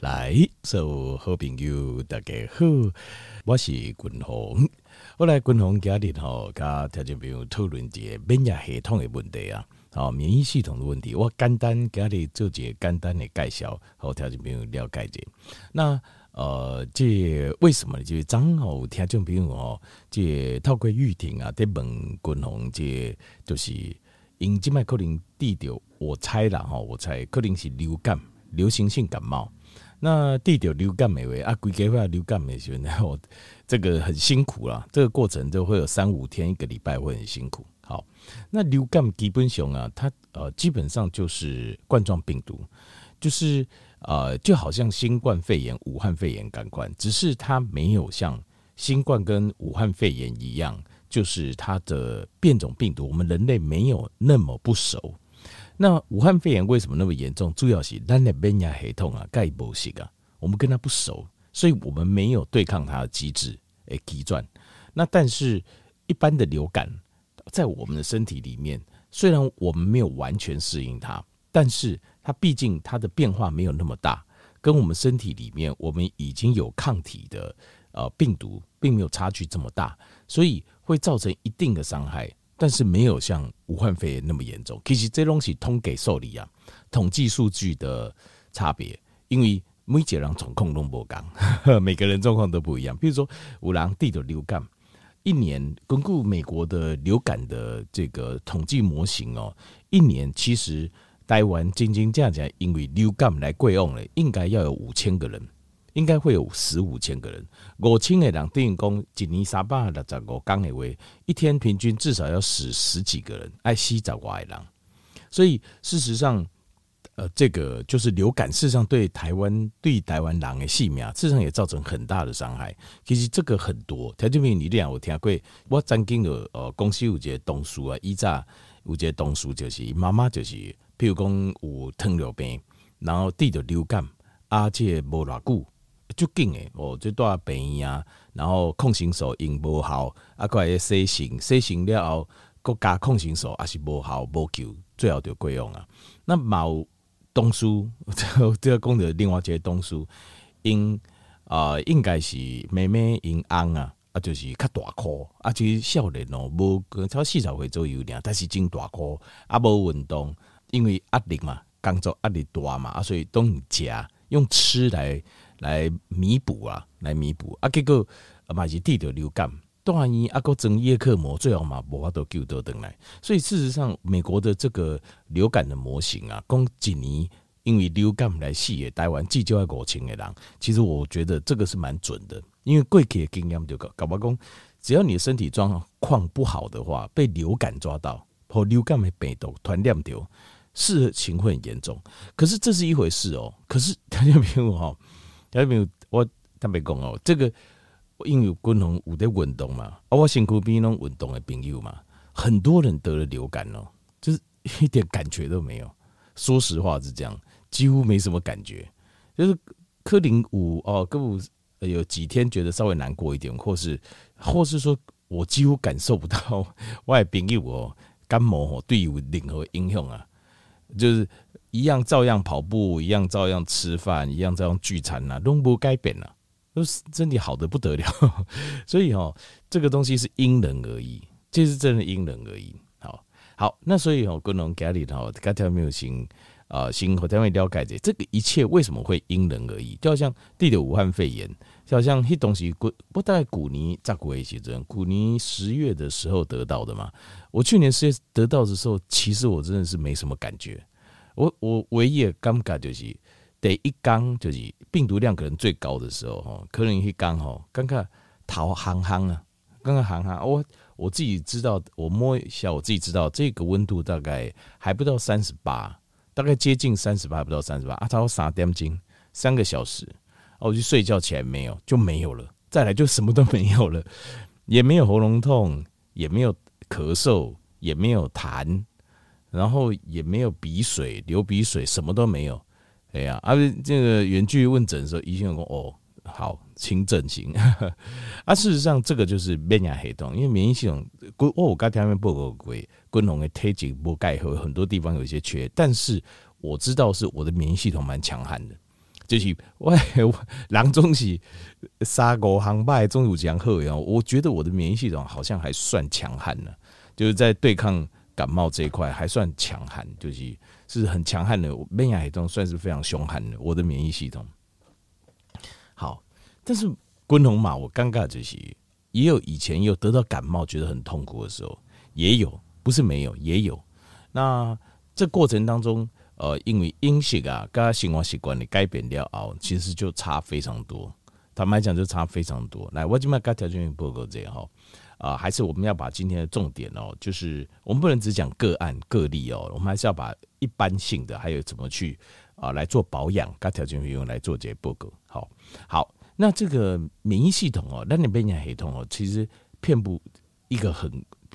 来，所有好朋友大家好，我是君鸿。我来君鸿家里头，跟听众朋友讨论一个免疫系统的问题啊，好，免疫系统的问题，我简单家里做一个简单的介绍，好，听众朋友了解一下。那呃，这为什么呢？就是刚好听众朋友哦，这透过玉婷啊，在问君鸿，这就是因这麦可能得到，我猜啦哈，我猜可能是流感，流行性感冒。那地点流感没为啊，规个话流感没学，然后这个很辛苦啦，这个过程就会有三五天一个礼拜会很辛苦。好，那流感基本上啊，它呃基本上就是冠状病毒，就是呃就好像新冠肺炎、武汉肺炎感官，只是它没有像新冠跟武汉肺炎一样，就是它的变种病毒，我们人类没有那么不熟。那武汉肺炎为什么那么严重？主要是咱的免疫系统啊，盖不行啊，我们跟它不熟，所以我们没有对抗它的机制诶，急转。那但是一般的流感，在我们的身体里面，虽然我们没有完全适应它，但是它毕竟它的变化没有那么大，跟我们身体里面我们已经有抗体的呃病毒，并没有差距这么大，所以会造成一定的伤害。但是没有像武汉肺炎那么严重。其实这东西通给受理啊，统计数据的差别，因为每个人总控都不一样，每个人状况都不一样。比如说，有人得的流感，一年根据美国的流感的这个统计模型哦，一年其实台湾真真正正因为流感来过往的，应该要有五千个人。应该会有十五千个人，五千个人等于讲一年三百六十五天的话，一天平均至少要死十几个人，爱死十外人。所以事实上，呃，这个就是流感，事实上对台湾对台湾人的性命，事实上也造成很大的伤害。其实这个很多，条件面你这样我听过，我曾经有呃公司有一个同事啊，以前有一个同事就是妈妈就是，譬如讲有糖尿病，然后得着流感，而且无偌久。就紧诶，哦，就住病啊，然后抗生素用无效，啊，过来洗肾，洗肾了后，国加抗生素也是无效无救，最后就过用啊。那某同事，这个讲着另外一个同事，因啊、呃，应该是妹妹因翁啊，啊，就是较大颗，啊，就是少年哦，无超四十岁左右尔，但是真大颗，啊，无运动，因为压力嘛，工作压力大嘛，啊，所以都唔食，用吃来。来弥补啊，来弥补啊！结果啊嘛是得着流感，当然啊，个整叶克膜最后嘛无法度救得等来。所以事实上，美国的这个流感的模型啊，讲一年因为流感来死的台湾至少要五千个人。其实我觉得这个是蛮准的，因为过去的经验就搞搞不讲，只要你的身体状况不好的话，被流感抓到或流感的病毒传染掉，事情会很严重。可是这是一回事哦。可是大家别问哈。有没有我特别讲哦？这个因为君鸿有在运动嘛，啊，我身躯边那种运动的朋友嘛，很多人得了流感哦，就是一点感觉都没有。说实话是这样，几乎没什么感觉。就是柯林五哦，各部有几天觉得稍微难过一点，或是或是说我几乎感受不到我的朋友哦感冒哦对有任何影响啊，就是。一样照样跑步，一样照样吃饭，一样照样聚餐呐，都不改变呐，都是身体好得不得了。所以哦，这个东西是因人而异，这是真的因人而异。好，好，那所以哦，各种家里头，刚才没有行啊，行和单位了解这这个一切为什么会因人而异？就好像地的武汉肺炎，就好像那东西不不大概古年在古一些人，古年十月的时候得到的嘛。我去年十月得到的时候，其实我真的是没什么感觉。我我唯一的感觉就是，第一缸就是病毒量可能最高的时候，哈，可能一缸哈，刚刚头夯夯啊，刚刚夯夯，我我自己知道，我摸一下，我自己知道这个温度大概还不到三十八，大概接近三十八，不到三十八啊，差不多三点，三个小时，我就睡觉起来没有，就没有了，再来就什么都没有了，也没有喉咙痛，也没有咳嗽，也没有痰。然后也没有鼻水、流鼻水，什么都没有。哎呀，啊，这个远距问诊的时候，医生说：“哦，好，轻症型。”啊，事实上，这个就是免疫黑洞，因为免疫系统，我我刚才还没报告过，功能的体质不盖和很多地方有一些缺，但是我知道是我的免疫系统蛮强悍的，就是我郎中是杀五行败，中有讲好呀。我觉得我的免疫系统好像还算强悍呢，就是在对抗感冒这一块还算强悍，就是是很强悍的。免疫系统算是非常凶悍的，我的免疫系统。好，但是滚红马，我尴尬就是也有以前有得到感冒觉得很痛苦的时候，也有，不是没有，也有。那这过程当中。呃，因为饮食啊，跟生活习惯的改变了后，其实就差非常多。坦白讲，就差非常多。来，我今麦跟条件报告这样哈，啊，还是我们要把今天的重点哦，就是我们不能只讲个案个例哦，我们还是要把一般性的，还有怎么去啊来做保养，跟条件用来做这些报告。好，好，那这个免疫系统哦，那你免疫系统哦，其实遍布一个很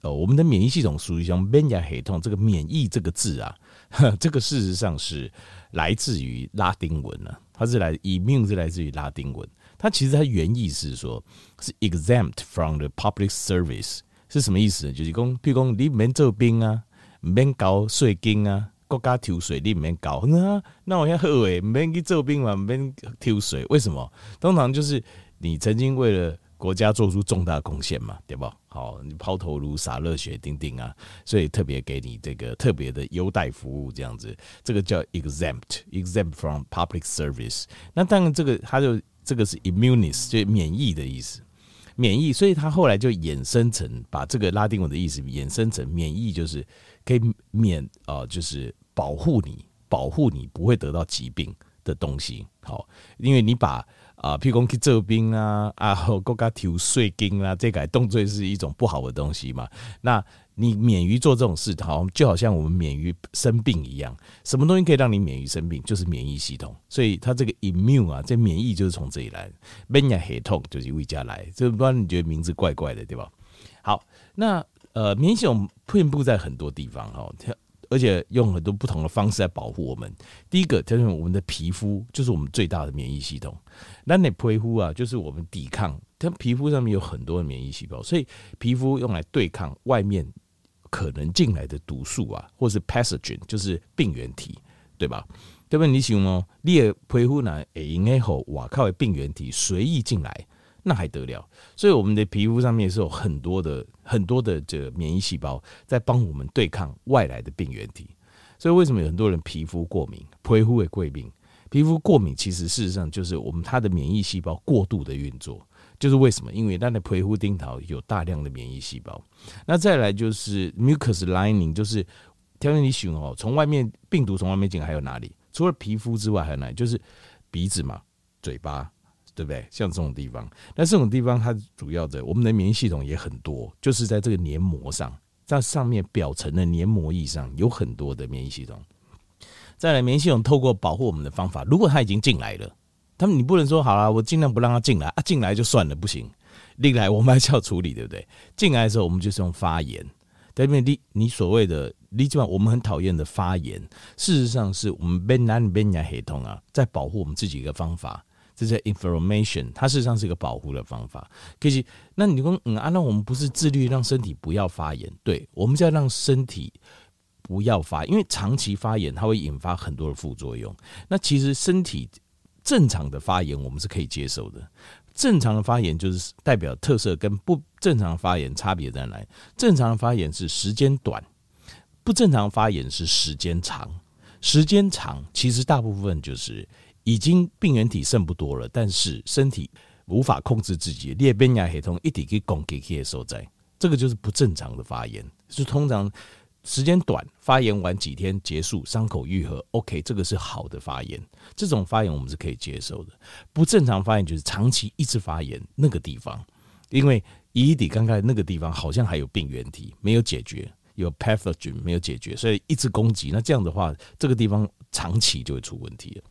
呃，我们的免疫系统属于像免疫系统这个免疫这个字啊。这个事实上是来自于拉丁文呢，它是来 immune 是来自于拉丁文，它其实它原意是说是 exempt from the public service 是什么意思呢？就是讲，譬如讲你免做兵啊，免交税金啊，国家抽税你免交，那那我要喝诶，免去做兵嘛，免抽税，为什么？通常就是你曾经为了。国家做出重大贡献嘛，对吧？好，你抛头颅洒热血，丁丁啊，所以特别给你这个特别的优待服务，这样子，这个叫 exempt，exempt from public service。那当然，这个他就这个是 immunis，就免疫的意思，免疫。所以它后来就衍生成把这个拉丁文的意思衍生成免疫，就是可以免啊，就是保护你，保护你不会得到疾病的东西。好，因为你把。啊，譬如讲去做兵啊，啊，国家抽税金啦，这个动作是一种不好的东西嘛。那你免于做这种事，好，就好像我们免于生病一样。什么东西可以让你免于生病？就是免疫系统。所以它这个 immune 啊，这免疫就是从这里来。免疫系统就是为家来，这不然你觉得名字怪怪的，对吧？好，那呃，免疫系统遍布在很多地方哈。而且用很多不同的方式来保护我们。第一个，就是我们的皮肤，就是我们最大的免疫系统。那你皮肤啊，就是我们抵抗。它皮肤上面有很多的免疫细胞，所以皮肤用来对抗外面可能进来的毒素啊，或是 pathogen，就是病原体，对吧？对不对？你想哦，你的皮肤呢，会用的后哇靠，病原体随意进来。那还得了？所以我们的皮肤上面是有很多的很多的这个免疫细胞在帮我们对抗外来的病原体。所以为什么有很多人皮肤过敏？皮肤会过敏，皮肤过敏其实事实上就是我们它的免疫细胞过度的运作。就是为什么？因为它的皮肤顶头有大量的免疫细胞。那再来就是 mucus lining，就是条件你选哦，从外面病毒从外面进来还有哪里？除了皮肤之外还有哪里？就是鼻子嘛，嘴巴。对不对？像这种地方，那这种地方它主要的，我们的免疫系统也很多，就是在这个黏膜上，在上面表层的黏膜液上有很多的免疫系统。再来，免疫系统透过保护我们的方法，如果它已经进来了，他们你不能说好了，我尽量不让它进来啊，进来就算了，不行，进来我们还是要处理，对不对？进来的时候，我们就是用发炎，对不对？你你所谓的，你基本我们很讨厌的发炎，事实上是我们免疫免疫系统啊，在保护我们自己一个方法。这叫 information，它事实上是一个保护的方法。可是，那你说，嗯啊，那我们不是自律让身体不要发炎？对，我们是要让身体不要发，因为长期发炎它会引发很多的副作用。那其实身体正常的发炎我们是可以接受的。正常的发炎就是代表特色跟不正常的发炎差别在哪里？正常的发炎是时间短，不正常发炎是时间长。时间长其实大部分就是。已经病原体剩不多了，但是身体无法控制自己，裂变压系统一直去攻击它的所在，这个就是不正常的发炎。就通常时间短，发炎完几天结束，伤口愈合，OK，这个是好的发炎。这种发炎我们是可以接受的。不正常发炎就是长期一直发炎那个地方，因为乙底刚刚那个地方好像还有病原体没有解决，有 pathogen 没有解决，所以一直攻击。那这样的话，这个地方长期就会出问题了。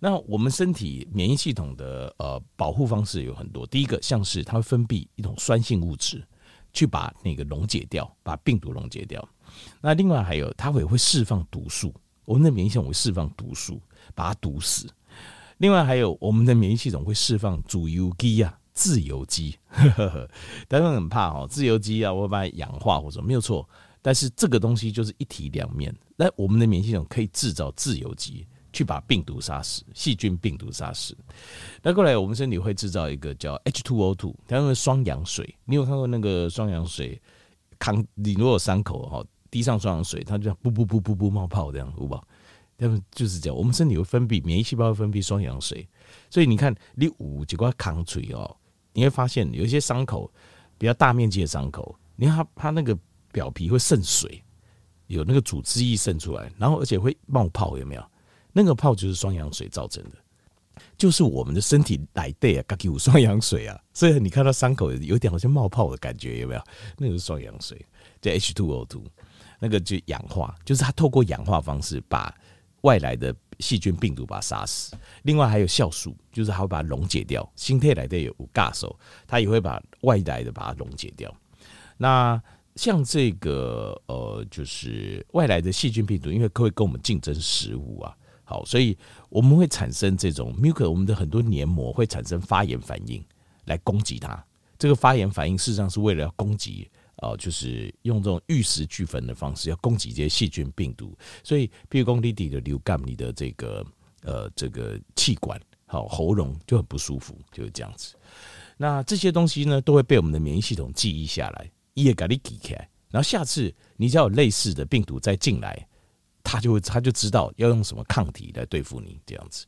那我们身体免疫系统的呃保护方式有很多，第一个像是它会分泌一种酸性物质，去把那个溶解掉，把病毒溶解掉。那另外还有它会会释放毒素，我们的免疫系统会释放毒素，把它毒死。另外还有我们的免疫系统会释放自由基啊，自由基，呵呵呵，大家很怕哦，自由基啊，我会把它氧化或者没有错，但是这个东西就是一体两面。那我们的免疫系统可以制造自由基。去把病毒杀死，细菌、病毒杀死。那过来，我们身体会制造一个叫 H2O2，它用双氧水。你有看过那个双氧水？扛你如果有伤口哈，滴上双氧水，它就像噗噗噗噗噗冒泡这样，好不好？他们就是这样。我们身体会分泌免疫细胞会分泌双氧水，所以你看你捂几块扛水哦，你会发现有一些伤口比较大面积的伤口，你看它它那个表皮会渗水，有那个组织液渗出来，然后而且会冒泡，有没有？那个泡就是双氧水造成的，就是我们的身体来对啊，该有双氧水啊，所以你看到伤口有点好像冒泡的感觉，有没有？那个是双氧水，叫 H2O2，那个就氧化，就是它透过氧化方式把外来的细菌、病毒把它杀死。另外还有酵素，就是它会把它溶解掉。新特来的有尬手，它也会把外来的把它溶解掉。那像这个呃，就是外来的细菌、病毒，因为会跟我们竞争食物啊。好，所以我们会产生这种 mucus，我们的很多黏膜会产生发炎反应来攻击它。这个发炎反应事实上是为了要攻击，呃，就是用这种玉石俱焚的方式要攻击这些细菌病毒。所以，譬如说你的流感，你的这个呃这个气管好喉咙就很不舒服，就是这样子。那这些东西呢，都会被我们的免疫系统记忆下来，也给你记起来。然后下次你只要有类似的病毒再进来。他就会，他就知道要用什么抗体来对付你这样子。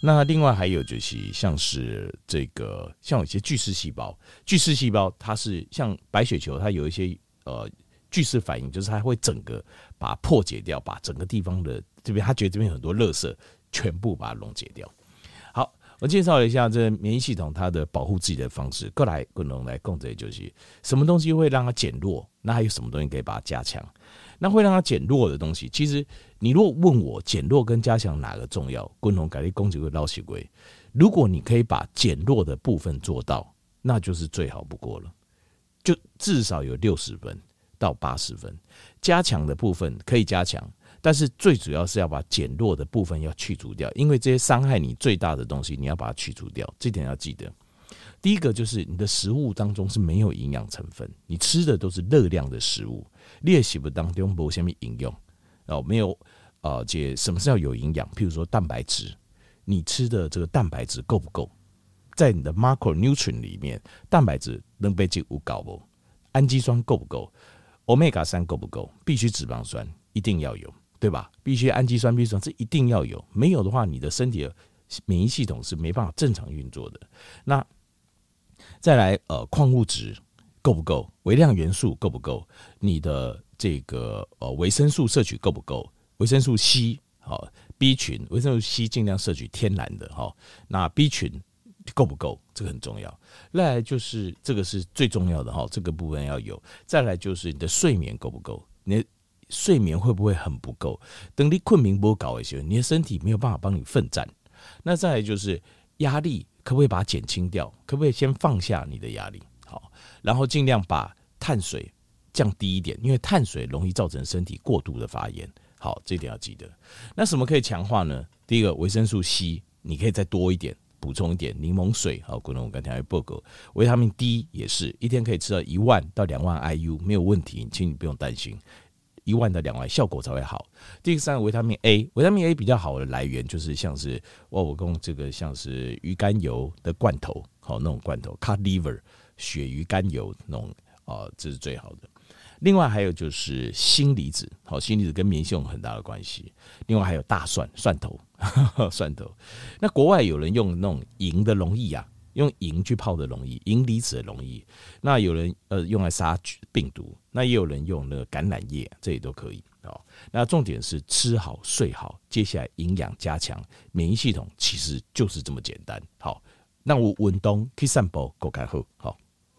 那另外还有就是，像是这个，像有些巨噬细胞，巨噬细胞它是像白血球，它有一些呃巨噬反应，就是它会整个把破解掉，把整个地方的这边，他觉得这边很多垃圾，全部把它溶解掉。我介绍一下这免疫系统它的保护自己的方式。过来，共同来共这就是什么东西会让它减弱？那还有什么东西可以把它加强？那会让它减弱的东西，其实你如果问我减弱跟加强哪个重要，共同改立攻击会捞起归。如果你可以把减弱的部分做到，那就是最好不过了，就至少有六十分到八十分。加强的部分可以加强，但是最主要是要把减弱的部分要去除掉，因为这些伤害你最大的东西，你要把它去除掉，这点要记得。第一个就是你的食物当中是没有营养成分，你吃的都是热量的食物。练习不当中没什么营养哦，没有啊，姐，什么是要有营养？譬如说蛋白质，你吃的这个蛋白质够不够？在你的 macronutrient 里面，蛋白质能被进入高不？氨基酸够不够？Omega 三够不够？必须脂肪酸一定要有，对吧？必须氨基酸、必须酸这一定要有，没有的话，你的身体免疫系统是没办法正常运作的。那再来呃，矿物质。够不够？微量元素够不够？你的这个呃维生素摄取够不够？维生素 C 好，B 群维生素 C 尽量摄取天然的哈。那 B 群够不够？这个很重要。再来就是这个是最重要的哈，这个部分要有。再来就是你的睡眠够不够？你睡眠会不会很不够？等你困眠不搞一些，你的身体没有办法帮你奋战。那再来就是压力，可不可以把它减轻掉？可不可以先放下你的压力？好然后尽量把碳水降低一点，因为碳水容易造成身体过度的发炎。好，这点要记得。那什么可以强化呢？第一个，维生素 C，你可以再多一点，补充一点柠檬水。好，可能我刚才还有报告，维他命 D 也是一天可以吃到一万到两万 IU，没有问题，请你不用担心，一万到两万效果才会好。第三个，维他命 A，维他命 A 比较好的来源就是像是我我供这个像是鱼肝油的罐头，好那种罐头，Cod liver。鳕鱼肝油那种啊，这是最好的。另外还有就是锌离子，好，锌离子跟免疫有很大的关系。另外还有大蒜、蒜头、蒜头。那国外有人用那种银的容易啊，用银去泡的溶液，银离子的溶液。那有人呃用来杀病毒，那也有人用那个橄榄叶，这也都可以。好，那重点是吃好睡好，接下来营养加强，免疫系统其实就是这么简单。好，那我稳东去散步，够开好，好。